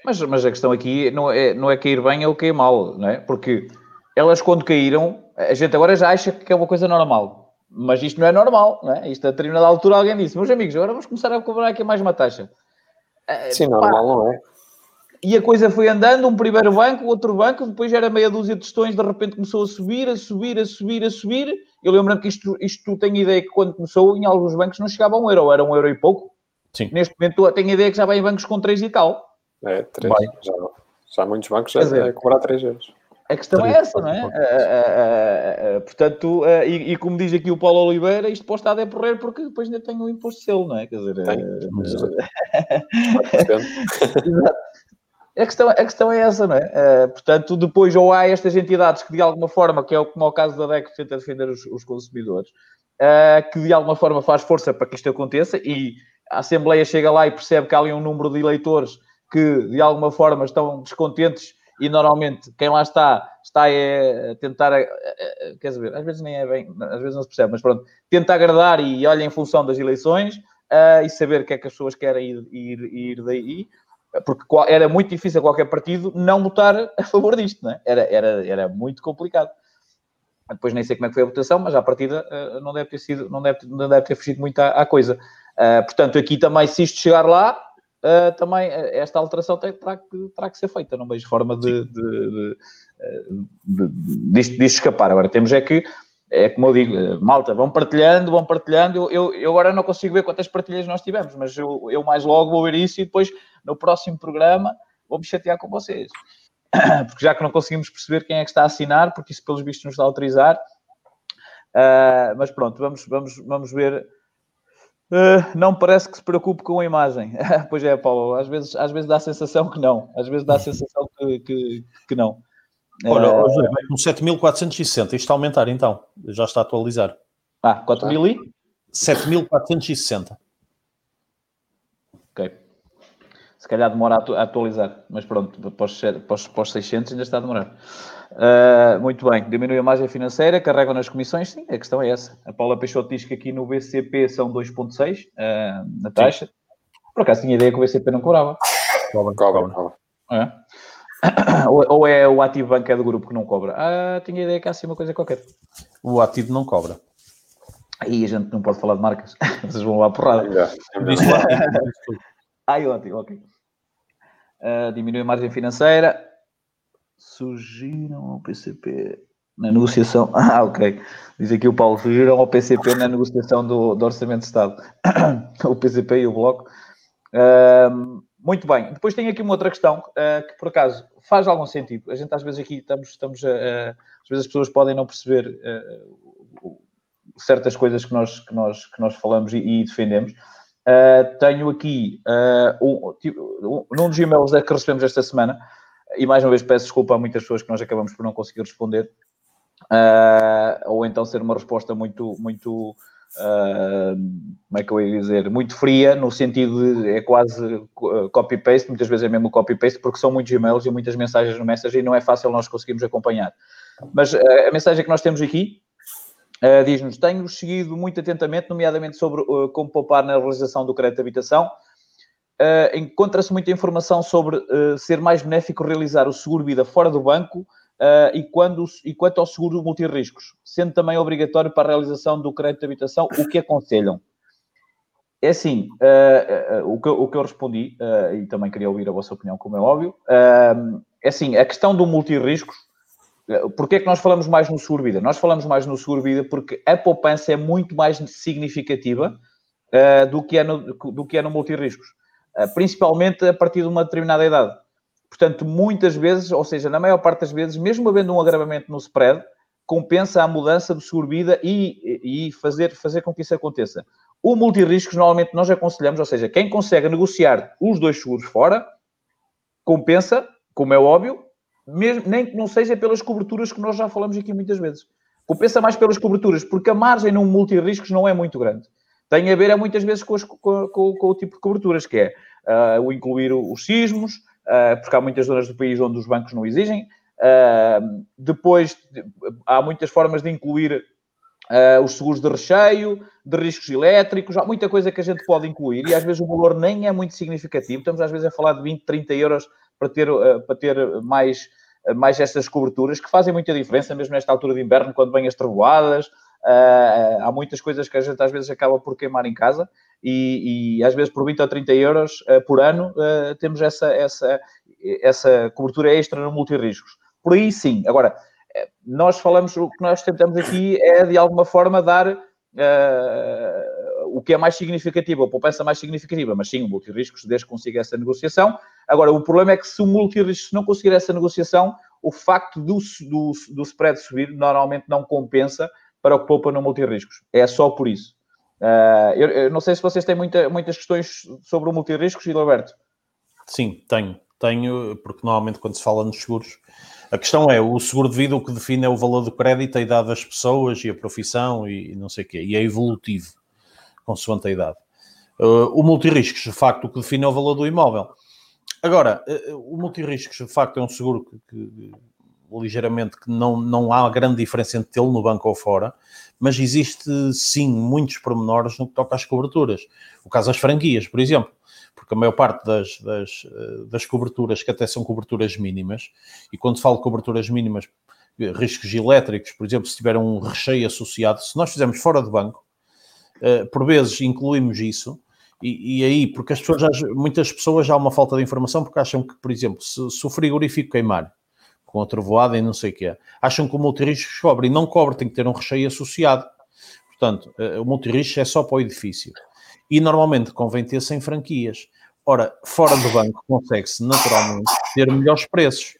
Mas, mas a questão aqui não é, não é cair bem ou cair mal, não é? Porque elas, quando caíram, a gente agora já acha que é uma coisa normal. Mas isto não é normal, não é? Isto a determinada altura alguém disse, meus amigos, agora vamos começar a cobrar aqui mais uma taxa. Eh, Sim, Pá, normal não é. E a coisa foi andando, um primeiro banco, outro banco, depois já era meia dúzia de tostões, de repente começou a subir, a subir, a subir, a subir. Eu lembro-me que isto, isto tenho ideia que quando começou, em alguns bancos não chegava a um euro, era um euro e pouco. Sim. Neste momento tenho ideia que já vai em bancos com 3 e tal. É, 3. Já, já muitos bancos já dizer, é cobrar 3 euros. A questão é essa, não é? Uh, uh, uh, portanto, e, e, como diz aqui o Paulo Oliveira, isto pode estar a decorrer porque depois ainda tem o imposto selo, não é? Quer dizer, a, questão, a questão é essa, não é? portanto, depois ou há estas entidades que de alguma forma, que é como é o caso da DEC que tenta defender os, os consumidores, que de alguma forma faz força para que isto aconteça e a Assembleia chega lá e percebe que há ali um número de eleitores que de alguma forma estão descontentes e normalmente quem lá está está a tentar, quer dizer, às vezes nem é bem, às vezes não se percebe, mas pronto, tenta agradar e olha em função das eleições uh, e saber o que é que as pessoas querem ir, ir, ir daí, porque era muito difícil qualquer partido não votar a favor disto, não é? era, era, era muito complicado. Depois nem sei como é que foi a votação, mas à partida uh, não deve ter sido, não deve, não deve ter fugido muito à, à coisa. Uh, portanto, aqui também, se isto chegar lá, uh, também eh, esta alteração tem, terá, que, terá que ser feita. Não vejo forma de, de, de, eh, de, disto escapar. Agora temos é que, é como eu digo, malta, vão partilhando, vão partilhando. Eu, eu agora não consigo ver quantas partilhas nós tivemos, mas eu, eu mais logo vou ver isso e depois no próximo programa vou me chatear com vocês. Porque já que não conseguimos perceber quem é que está a assinar, porque isso pelos vistos nos está a autorizar. Uh, mas pronto, vamos, vamos, vamos ver Uh, não parece que se preocupe com a imagem. pois é, Paulo, às vezes, às vezes dá a sensação que não. Às vezes dá a sensação que, que, que não. Olha, uh, José, vai com 7.460. Isto está a aumentar então. Já está a atualizar. Ah, 4.000 e? 7.460. Ok. Se calhar demora a atualizar, mas pronto, para os, para os 600 ainda está a demorar. Uh, muito bem, diminui a margem financeira, carregam nas comissões, sim, a questão é essa. A Paula Peixoto diz que aqui no BCP são 2,6 uh, na taxa. Sim. Por acaso tinha ideia que o BCP não cobrava. Cobra, cobra. cobra. É. Ou, é o ativo banco é do grupo que não cobra? Ah, tinha ideia que há assim uma coisa qualquer. O ativo não cobra. Aí a gente não pode falar de marcas. Vocês vão lá porrada. Ai, ótimo, ok. Uh, diminui a margem financeira surgiram ao PCP na negociação. Ah, ok. Diz aqui o Paulo, surgiram ao PCP na negociação do, do Orçamento de Estado. o PCP e o Bloco. muito bem. Depois tem aqui uma outra questão uh, que, por acaso, faz algum sentido. A gente, às vezes, aqui estamos, estamos a, uh, às vezes as pessoas podem não perceber uh, certas coisas que nós, que nós, que nós falamos e, e defendemos. tenho aqui um, tipo, um, dos e-mails que recebemos esta semana, e mais uma vez peço desculpa a muitas pessoas que nós acabamos por não conseguir responder, ou então ser uma resposta muito, muito Uh, como é que eu ia dizer, muito fria, no sentido de é quase copy-paste, muitas vezes é mesmo copy-paste, porque são muitos e-mails e muitas mensagens no Messenger e não é fácil nós conseguirmos acompanhar. Mas uh, a mensagem que nós temos aqui uh, diz-nos: Tenho seguido muito atentamente, nomeadamente sobre como poupar na realização do crédito de habitação. Encontra-se muita informação sobre ser mais benéfico realizar o seguro-vida fora do banco Uh, e, quando, e quanto ao seguro multirriscos, sendo também obrigatório para a realização do crédito de habitação, o que aconselham? É assim, uh, uh, o, que, o, que, eu respondi, e também queria ouvir a vossa opinião, como é óbvio, é assim, a questão do multirriscos, porque é que nós falamos mais no seguro vida? Nós falamos mais no seguro vida porque a poupança é muito mais significativa do, que é no, do que é no multirriscos, principalmente a partir de uma determinada idade. Portanto, muitas vezes, ou seja, na maior parte das vezes, mesmo havendo um agravamento no spread, compensa a mudança do seguro-vida e, e fazer, fazer com que isso aconteça. O multirriscos, normalmente, nós aconselhamos, ou seja, quem consegue negociar os dois seguros fora, compensa, como é óbvio, mesmo, nem que não seja pelas coberturas que nós já falamos aqui muitas vezes. Compensa mais pelas coberturas, porque a margem num multirriscos não é muito grande. Tem a ver, é, muitas vezes, com, com, com, com o tipo de coberturas, que é uh, o incluir os sismos, ah, porque há muitas zonas do país onde os bancos não exigem. Ah, depois, há muitas formas de incluir Uh, os seguros de recheio, de riscos elétricos, há muita coisa que a gente pode incluir e às vezes o valor nem é muito significativo. Estamos às vezes a falar de 20, 30 euros para ter, uh, para ter mais, uh, mais estas coberturas que fazem muita diferença, mesmo nesta altura de inverno, quando vêm as trevoadas. há muitas coisas que a gente às vezes acaba por queimar em casa e, e às vezes por 20 ou 30 euros uh, por ano uh, temos essa, essa, essa cobertura extra no multirriscos. Por aí sim. Agora, nós falamos, o que nós tentamos aqui é de alguma forma dar uh, o que é mais significativo, a poupança mais significativa, mas sim, o multirriscos desde que consiga essa negociação. Agora, o problema é que se o multirriscos não conseguir essa negociação, o facto do, do, do spread subir normalmente não compensa para o poupa no multirriscos. É só por isso. Uh, eu, eu, não sei se vocês têm muita, muitas questões sobre o multirriscos, Gilberto. Sim, tenho. Tenho, porque normalmente quando se fala nos seguros, a questão é, o seguro de vida o que define é o valor do crédito, a idade das pessoas e a profissão e, não sei o quê. E é evolutivo, consoante a idade. Uh, o multirriscos, de facto, o que define é o valor do imóvel. Agora, uh, o multirriscos, de facto, é um seguro que, que ligeiramente que não, não há grande diferença entre tê-lo no banco ou fora, mas existe sim muitos pormenores no que toca às coberturas. O caso das franquias, por exemplo, porque a maior parte das, das, eh, das coberturas, que até são coberturas mínimas, e quando falo de coberturas mínimas, riscos elétricos, por exemplo, se tiver um recheio associado, se nós fizermos fora do banco, eh, por vezes incluímos isso, e, e, aí, porque as pessoas, muitas pessoas já há uma falta de informação porque acham que, por exemplo, se, se o frigorífico queimar, com a trovoada e não sei o que é. Acham que o multirrisco cobre e não cobre, tem que ter um recheio associado. Portanto, eh, o multirrisco é só para o edifício. E normalmente convém ter sem franquias. Ora, fora do banco consegue-se naturalmente ter melhores preços.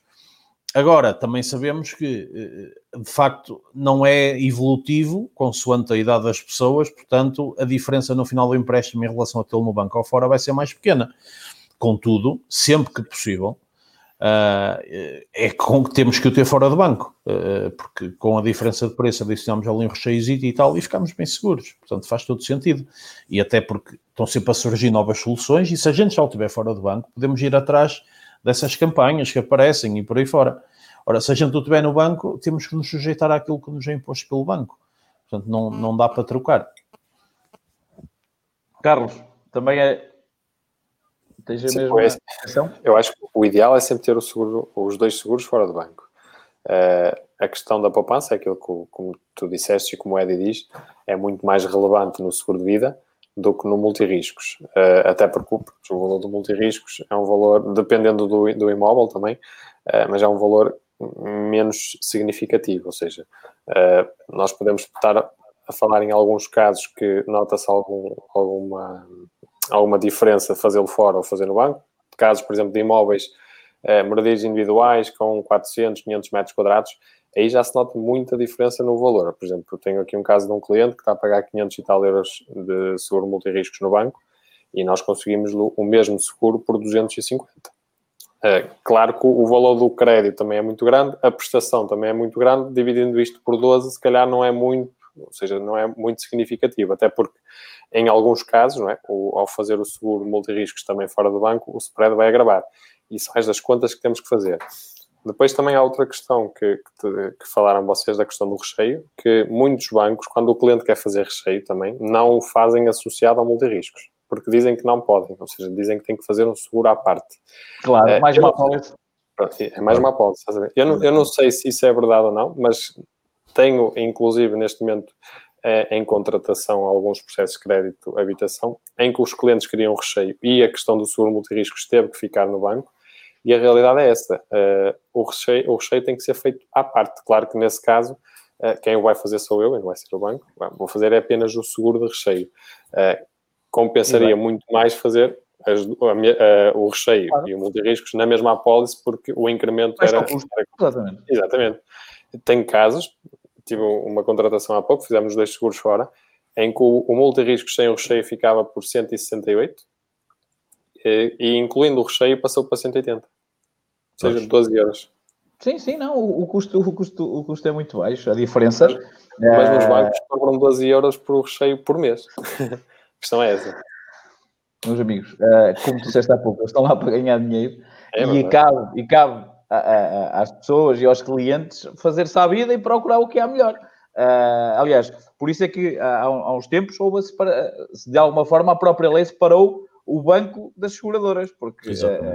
Agora, também sabemos que, eh, de facto, não é evolutivo, consoante a idade das pessoas, portanto, a diferença no final do empréstimo em relação a tê-lo no banco ou fora vai ser mais pequena. Contudo, sempre que possível, Uh, é com que temos que o ter fora do banco, uh, porque com a diferença de preço adicionamos ali um recheio e tal e ficamos bem seguros. Portanto, faz todo sentido. E até porque estão sempre a surgir novas soluções e se a gente já o tiver fora do banco, podemos ir atrás dessas campanhas que aparecem e por aí fora. Ora, se a gente o tiver no banco, temos que nos sujeitar àquilo que nos é imposto pelo banco. Portanto, não, não dá para trocar. Carlos, também é, Tens a Sim, mesma é, Eu acho que o ideal é sempre ter o seguro, os dois seguros fora do banco. Uh, a questão da poupança, aquilo que, como tu disseste e como o Eddie diz, é muito mais relevante no seguro de vida do que no multirriscos. Uh, até porque o valor do multirriscos é um valor, dependendo do, do imóvel também, uh, mas é um valor menos significativo. Ou seja, nós podemos estar a falar em alguns casos que nota-se algum, alguma alguma diferença fazê-lo fora ou fazer no banco, casos, por exemplo, de imóveis, uh, moradias individuais com 400, 500 metros quadrados, aí já se nota muita diferença no valor. Por exemplo, eu tenho aqui um caso de um cliente que está a pagar 500 e tal euros de seguro multirriscos no banco e nós conseguimos o mesmo seguro por 250. É, claro que o valor do crédito também é muito grande, a prestação também é muito grande, dividindo isto por 12, se calhar não é muito, ou seja, não é muito significativo, até porque em alguns casos, é, o, ao fazer o seguro multirriscos também fora do banco, o spread vai agravar. E são as das contas que temos que fazer. Depois também há outra questão que, que, que, falaram vocês da questão do recheio, que muitos bancos, quando o cliente quer fazer recheio também, não o fazem associado ao multirriscos porque dizem que não podem, ou seja, dizem que têm que fazer um seguro à parte. Claro, é, mais uma apólice. É mais uma apólice. Eu não, eu não sei se isso é verdade ou não, mas tenho, inclusive, neste momento, é, em contratação alguns processos de crédito habitação, em que os clientes queriam recheio e a questão do seguro multirriscos teve que ficar no banco, e a realidade é esta, uh, o, recheio, o recheio tem que ser feito à parte. Claro que nesse caso, uh, quem o vai fazer sou eu, e não vai ser o banco, vou fazer é apenas o seguro de recheio. Compensaria muito mais fazer as, a, a, o recheio claro. e o multirriscos na mesma apólice porque o incremento era, era, Exatamente. Exatamente. Tem casos, tive uma contratação há pouco, fizemos dois seguros fora, em que o, o sem o recheio ficava por 168 e, e incluindo o recheio passou para 180. Ou seja, Poxa. 12 euros. Sim, sim, não, o, custo, o, custo, o custo é muito baixo, a diferença... Mas é... nos bancos cobram 12 euros por recheio por mês. A questão é essa. Meus amigos, uh, como tu disseste há pouco, eles estão lá para ganhar dinheiro é e, cabe, e cabe a, a, às pessoas e aos clientes fazer-se à vida e procurar o que é melhor. Uh, aliás, por isso é que há, há uns tempos houve de alguma forma a própria lei separou o banco das seguradoras, porque uh,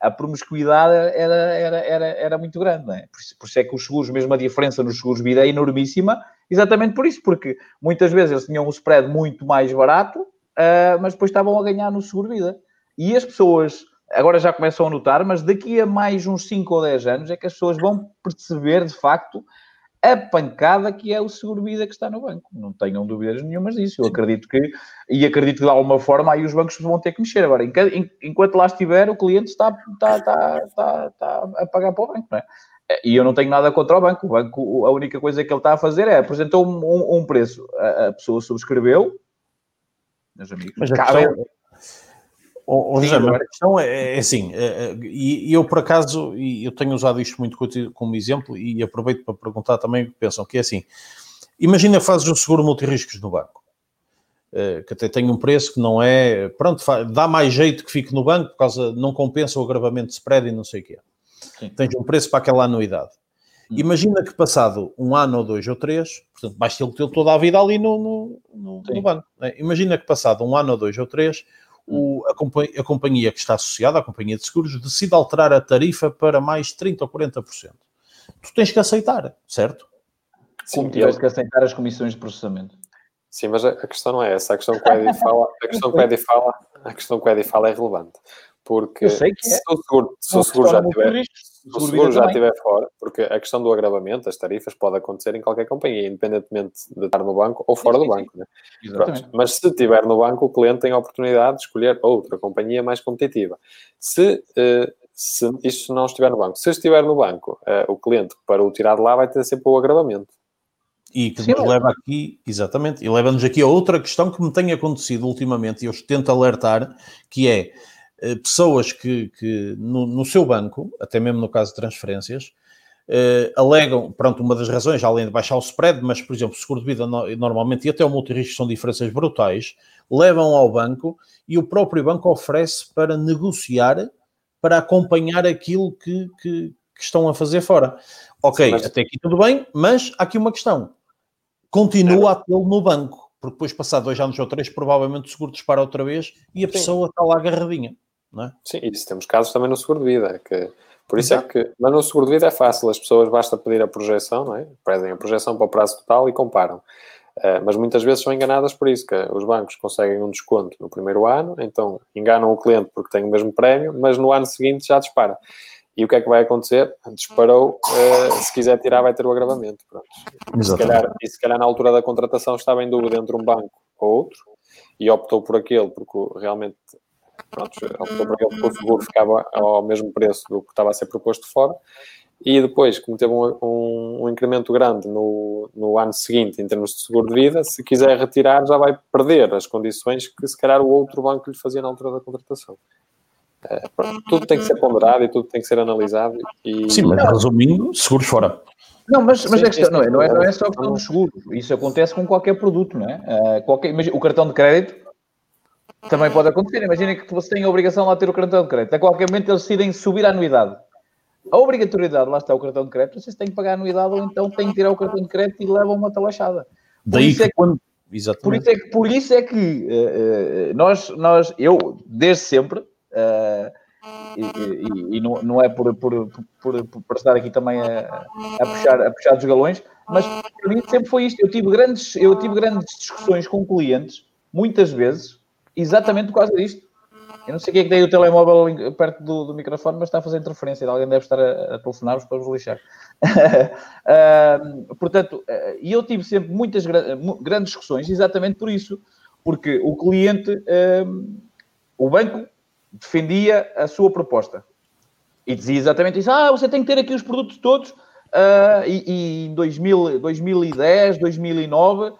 a promiscuidade era, era, era, era muito grande, é? Por isso, por isso, é que os seguros, mesmo a diferença nos seguros vida é enormíssima Exatamente por isso, porque muitas vezes eles tinham um spread muito mais barato, uh, mas depois estavam a ganhar no seguro-vida. E as pessoas agora já começam a notar, mas daqui a mais uns 5 ou 10 anos é que as pessoas vão perceber de facto a pancada que é o seguro-vida que está no banco. Não tenham dúvidas nenhumas disso. Eu acredito que, e acredito que de alguma forma aí os bancos vão ter que mexer. Agora, enquanto lá estiver, o cliente está, está, está, está, está a pagar para o banco, não é? E eu não tenho nada contra o banco. O banco, a única coisa que ele está a fazer é apresentou um, um, preço. A, a, pessoa subscreveu. Meus amigos, mas a oh, mas a questão é, é assim, é, é, e eu por acaso, e eu tenho usado isto muito como exemplo, e aproveito para perguntar também o que pensam, que é assim, imagina fazes um seguro multirriscos no banco, é, que até tem um preço que não é, pronto, dá mais jeito que fique no banco, por causa, não compensa o agravamento de spread e não sei o que é. Sim. tens um preço para aquela anuidade. Hum. Imagina que passado um ano ou dois ou três, portanto, vais ter toda a vida ali no, no, no, no banco. Né? Imagina que passado um ano ou dois ou três, o, a, companhia, a, companhia, que está associada, a companhia de seguros, decide alterar a tarifa para mais 30% ou 40%. Tu tens que aceitar, certo? Como tiveste que aceitar as comissões de processamento. Sim, mas a questão não é essa. A questão que o Eddie fala, a questão que o Eddie fala, a questão que o Eddie fala é relevante. Porque se, é. o seguro, se o seguro já tiver, o seguro já estiver fora, porque a questão do agravamento, as tarifas, pode acontecer em qualquer companhia, independentemente de estar no banco ou fora sim, sim, do banco. Né? Mas se estiver no banco, o cliente tem a oportunidade de escolher outra companhia mais competitiva. Se, uh, se isto não estiver no banco, se estiver no banco, uh, o cliente, para o tirar de lá, vai ter sempre o agravamento. E que Sim, nos leva aqui, exatamente, e leva-nos aqui a outra questão que me tem acontecido ultimamente, e eu tento alertar, que é eh, pessoas que, que no, no, seu banco, até mesmo no caso de transferências, uh, alegam, pronto, uma das razões, além de baixar o spread, mas, por exemplo, o seguro de vida no, normalmente e até o multirrisco são diferenças brutais, levam ao banco e o próprio banco oferece para negociar, para acompanhar aquilo que, que, que estão a fazer fora. Ok, mas... até aqui tudo bem, mas há aqui uma questão. Continua é. a tê-lo no banco, porque depois, passado dois anos ou três, provavelmente o seguro dispara outra vez e a Sim. pessoa está lá agarradinha é? Sim, isso temos casos também no seguro de vida, que por isso é Exato. é que, mas no seguro de vida é fácil, as pessoas basta pedir a projeção, não é? Pedem a projeção para o prazo total e comparam. Uh, mas muitas vezes são enganadas por isso, que os bancos conseguem um desconto no primeiro ano, então enganam o cliente porque tem o mesmo prémio, mas no ano seguinte já dispara. E o que é que vai acontecer? Disparou, uh, se quiser tirar vai ter o agravamento. Pronto. Se, calhar, e se calhar na altura da contratação estava em dúvida entre um banco ou outro, e optou por aquele, porque realmente pronto, optou por ele o seguro ficava ao mesmo preço do que estava a ser proposto fora. E depois, como teve um, um, um, incremento grande no, no ano seguinte em termos de seguro de vida, se quiser retirar já vai perder as condições que se calhar o outro banco lhe fazia na altura da contratação. É, tudo tem que ser ponderado e tudo tem que ser analisado. E... Sim, mas resumindo, seguros fora. Não, mas, mas Sim, a questão não é, não é, não é só a questão dos seguros. Isso acontece com qualquer produto, não é? Uh, qualquer, imagina, o cartão de crédito também pode acontecer. Imagina que você tem a obrigação de lá ter o cartão de crédito. A qualquer momento eles decidem subir a anuidade. A obrigatoriedade, lá está o cartão de crédito, vocês têm que pagar a anuidade ou então têm que tirar o cartão de crédito e levam uma talachada. Daí que, é que quando... Exatamente. Por isso é que, por isso é que uh, uh, nós, nós, eu, desde sempre, uh, e, e, e não, não, é por, por, por, por, estar aqui também a, a, puxar, a puxar dos galões, mas para mim sempre foi isto. Eu tive grandes, eu tive grandes discussões com clientes, muitas vezes, exatamente por causa disto. Eu não sei quem é que tem o telemóvel perto do, do, microfone, mas está a fazer interferência. Alguém deve estar a, a telefonar-vos para vos lixar. uh, portanto, uh, e eu tive sempre muitas grandes discussões exatamente por isso. Porque o cliente, uh, o banco defendia a sua proposta. E dizia exatamente isso. Ah, você tem que ter aqui os produtos todos. Uh, e, e, em 2000, 2010, 2009, uh,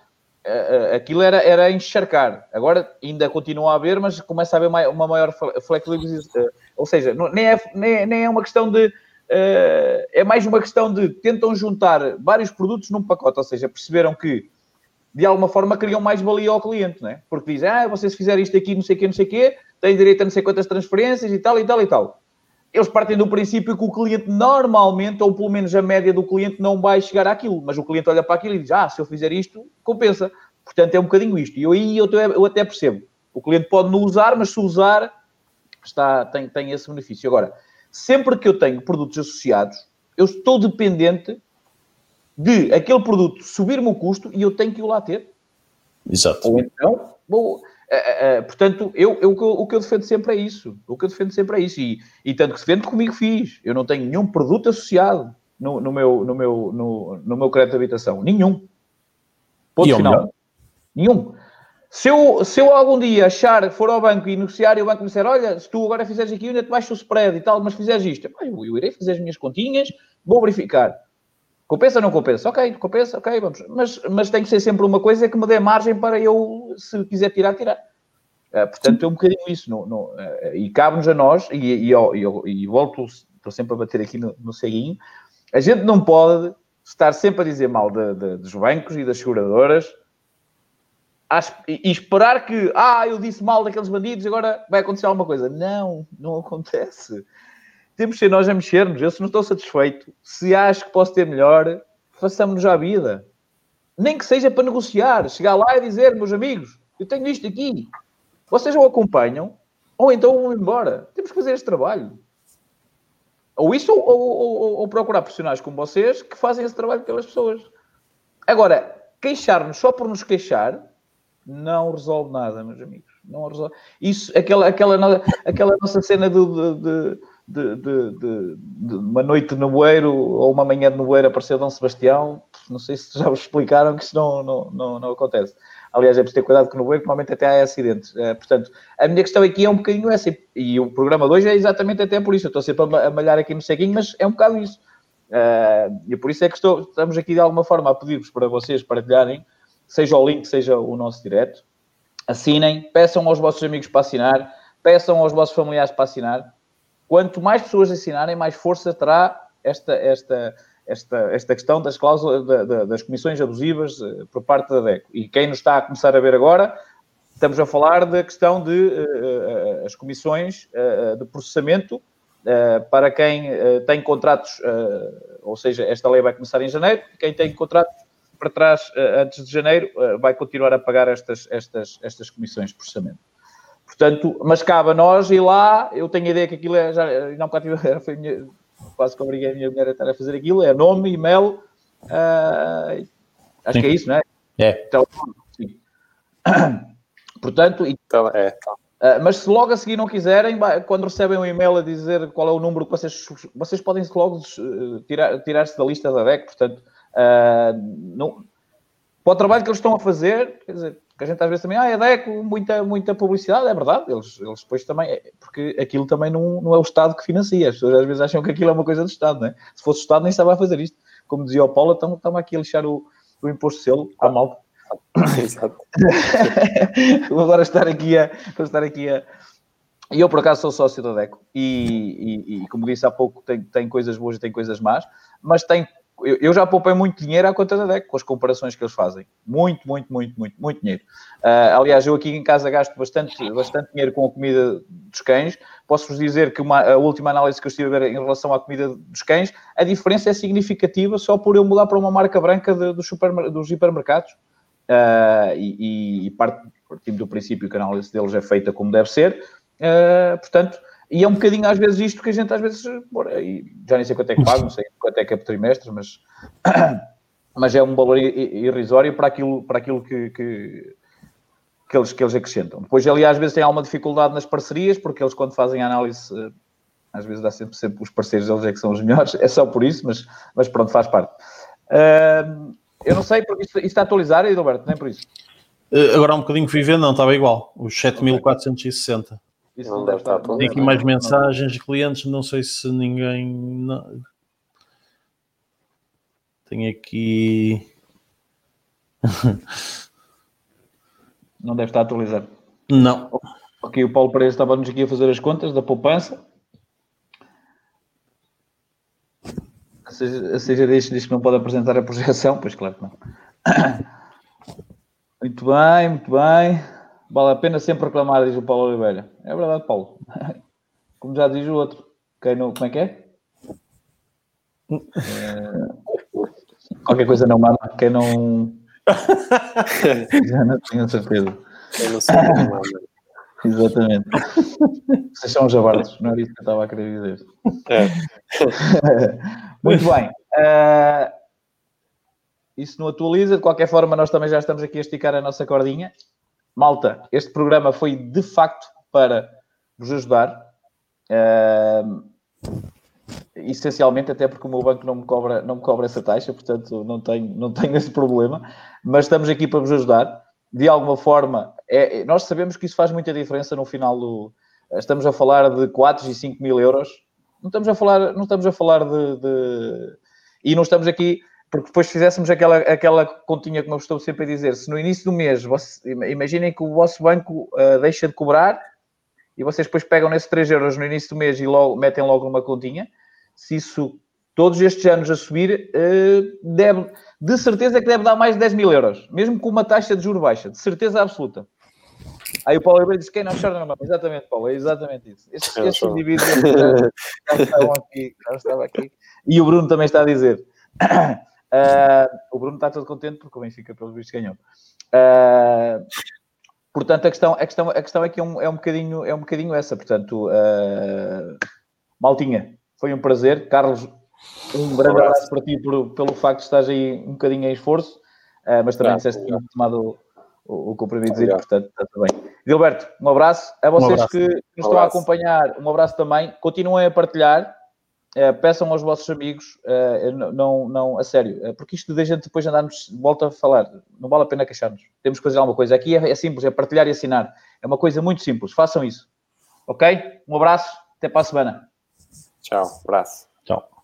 aquilo era, era encharcar. Agora ainda continua a haver, mas começa a haver uma maior flexibilidade. Uh, ou seja, nem, é, nem, nem é uma questão de... Uh, é mais uma questão de tentam juntar vários produtos num pacote, ou seja, perceberam que de alguma forma criam mais valia ao cliente, não é? Porque dizem, ah, vocês fizeram isto aqui, não sei o quê, não sei o quê, têm direito a não sei quantas transferências e tal, e tal, e tal. Eles partem do princípio que o cliente normalmente, ou pelo menos a média do cliente, não vai chegar àquilo. Mas o cliente olha para aquilo e diz, ah, se eu fizer isto, compensa. Portanto, é um bocadinho isto. E eu aí eu, eu até percebo. O cliente pode não usar, mas se usar, está, tem, tem esse benefício. Agora, sempre que eu tenho produtos associados, eu estou dependente de aquele produto subir-me o custo e eu tenho que o lá ter. Exato. Ou então, vou, Uh, uh, portanto, eu, eu, o que eu defendo sempre é isso. O que eu defendo sempre é isso. E, e tanto que defendo comigo fiz. Eu não tenho nenhum produto associado no, no meu, no, meu, no, no meu crédito de habitação. Nenhum. Ponto e final. Nenhum. Se eu, se eu algum dia achar, for ao banco e negociar e o banco me disser, olha, se tu agora fizeres aqui, ainda te baixo o spread e tal, mas fizeres isto, eu, eu irei fazer as minhas continhas, vou verificar. Compensa ou não compensa? Ok, compensa, ok, vamos. Mas, mas tem que ser sempre uma coisa que me dê margem para eu, se quiser tirar, tirar. Uh, portanto, é um bocadinho isso. No, no, uh, e cabe-nos a nós, e, e, e, e, volto, estou sempre a bater aqui no, no ceguinho, a gente não pode estar sempre a dizer mal de, de, dos bancos e das seguradoras e esperar que, ah, eu disse mal daqueles bandidos, agora vai acontecer alguma coisa. Não, não acontece temos ser nós a mexer-nos. Eu, se não estou satisfeito, se acho que posso ter melhor, façamos-nos à vida. Nem que seja para negociar, chegar lá e dizer, meus amigos, eu tenho isto aqui. Vocês ou acompanham, ou então vão embora. Temos que fazer este trabalho. Ou isso, ou, ou, ou, procurar profissionais como vocês que fazem esse trabalho pelas pessoas. Agora, queixar-nos só por nos queixar não resolve nada, meus amigos. Não resolve. Isso, aquela, aquela, aquela nossa cena de, de de, de, de, de, uma noite no bueiro ou uma manhã de bueiro apareceu Dom Sebastião, não sei se já vos explicaram que isso não, não, não, não acontece. Aliás, é preciso ter cuidado que no bueiro normalmente até há acidentes. É, portanto, a minha questão aqui é um bocadinho essa, e o programa de hoje é exatamente até por isso. Eu estou sempre a malhar aqui no ceguinho, mas é um bocado isso. Uh, e por isso é que estou, estamos aqui de alguma forma a pedir-vos para vocês partilharem, seja o link, seja o nosso direto. Assinem, peçam aos vossos amigos para assinar, peçam aos vossos familiares para assinar quanto mais pessoas assinarem, mais força terá esta, esta, esta, esta questão das cláusulas, da, da, das comissões abusivas uh, por parte da DECO. E quem nos está a começar a ver agora, estamos a falar da questão de uh, uh, as comissões de processamento para quem tem contratos, ou seja, esta lei vai começar em janeiro, quem tem contratos para trás antes de janeiro vai continuar a pagar estas, estas, estas comissões de processamento. Portanto, mas cabe a nós ir lá, eu tenho a ideia que aquilo é, já, não foi minha, quase que obriguei a minha mulher a estar a fazer aquilo, é nome, e-mail, uh, acho sim. que é isso, não é? É. Telefone, sim. Portanto, então, é, uh, mas se logo a seguir não quiserem, quando recebem um e-mail a dizer qual é o número que vocês, vocês podem logo tirar, tirar-se da lista da DEC, portanto, uh, não, para o trabalho que eles estão a fazer, quer dizer, que a gente às vezes também, ah, é DECO, muita, muita publicidade, é verdade, eles, eles depois também, é, porque aquilo também não, não é o Estado que financia, as pessoas às vezes acham que aquilo é uma coisa do Estado, não é? Se fosse o Estado nem estava a fazer isto. Como dizia o Paulo, estamos, estamos aqui a lixar o, o imposto de selo à malta. Exato. Vou agora estar aqui a, estar aqui a, e eu, por acaso, sou sócio da DECO e, e, e, como disse há pouco, tem, tem coisas boas e tem coisas más, mas tem eu, já poupei muito dinheiro à conta da DEC com as comparações que eles fazem. Muito, muito, muito, muito, muito dinheiro. Uh, aliás, eu aqui em casa gasto bastante, bastante dinheiro com a comida dos cães. Posso-vos dizer que uma, a última análise que eu estive a ver em relação à comida dos cães, a diferença é significativa só por eu mudar para uma marca branca de, dos, super, dos hipermercados. Uh, e, e parte, partindo do princípio que a análise deles é feita como deve ser. Uh, portanto, e é um bocadinho às vezes isto que a gente às vezes, já nem sei quanto é que pago, não sei quanto é que é por trimestre, mas, mas é um valor irrisório para aquilo, para aquilo que, que, que, eles, que eles acrescentam. Depois, ali às vezes tem alguma dificuldade nas parcerias, porque eles quando fazem a análise, às vezes dá sempre, sempre os parceiros deles é que são os melhores, é só por isso, mas, mas pronto, faz parte. Eu não sei, porque isto, isto está a atualizar, Edilberto, nem por isso. Eh, agora um bocadinho fui ver, não, estava igual, os 7460. Isso não, não deve estar. Tem aqui mais mensagens de clientes, não sei se ninguém. Não... Tem aqui. não deve estar atualizado. Não. Ok, o Paulo Pereira estava-nos aqui a fazer as contas da poupança. A seja, a seja diz, diz que não pode apresentar a projeção, pois claro que não. Muito bem, muito bem. Vale a pena sempre reclamar, diz o Paulo Oliveira. É verdade, Paulo. Como já diz o outro. Quem não, como é que é? é... Qualquer coisa não manda. Quem não. já não tenho certeza. Quem não sabe não manda. Exatamente. Vocês são os jabardos, não era isso que eu estava a querer dizer. É. Muito bem. Uh, isso não atualiza. De qualquer forma, nós também já estamos aqui a esticar a nossa cordinha. Malta, este programa foi de facto para vos ajudar. Uh, essencialmente, até porque o meu banco não me cobra, não me cobra essa taxa, portanto não tenho, não tenho esse problema, mas estamos aqui para vos ajudar. De alguma forma, é, nós sabemos que isso faz muita diferença no final do. Estamos a falar de 4 e 5 mil euros. Não estamos a falar, não estamos a falar de, de... E não estamos aqui porque depois fizéssemos aquela, aquela continha que eu estou sempre a dizer, se no início do mês, você, imaginem que o vosso banco uh, deixa de cobrar e vocês depois pegam nesses 3 euros no início do mês e logo, metem logo numa continha, se isso todos estes anos a subir, uh, deve, de certeza que deve dar mais de 10 mil euros, mesmo com uma taxa de juro baixa, de certeza absoluta. Aí o Paulo Ribeiro disse: quem não chora não mama. Exatamente, Paulo, é exatamente isso. Estes, estes indivíduos já, já, estavam aqui, já estavam aqui. E o Bruno também está a dizer. Uh, o Bruno está todo contente porque o Benfica, pelos vistos, ganhou. Uh, portanto, a questão, a questão, a questão é que é um, é um, bocadinho, é um bocadinho essa. Portanto, uh, Maltinha, foi um prazer. Carlos, um grande abraço para ti por, pelo facto de estás aí um bocadinho em esforço, mas também disseste que tinham tomado o, o compromisso e, portanto, está tudo bem. Gilberto, um abraço. A vocês um abraço. que nos um estão a acompanhar, um abraço também. Continuem a partilhar. Uh, peçam aos vossos amigos, uh, não, não, a sério, uh, porque isto de a gente depois andarmos, volta a falar, não vale a pena queixarmos. Temos que fazer alguma coisa. Aqui é, é, simples, é partilhar e assinar. É uma coisa muito simples. Façam isso. Ok? Um abraço, até para a semana. Tchau, abraço. Tchau.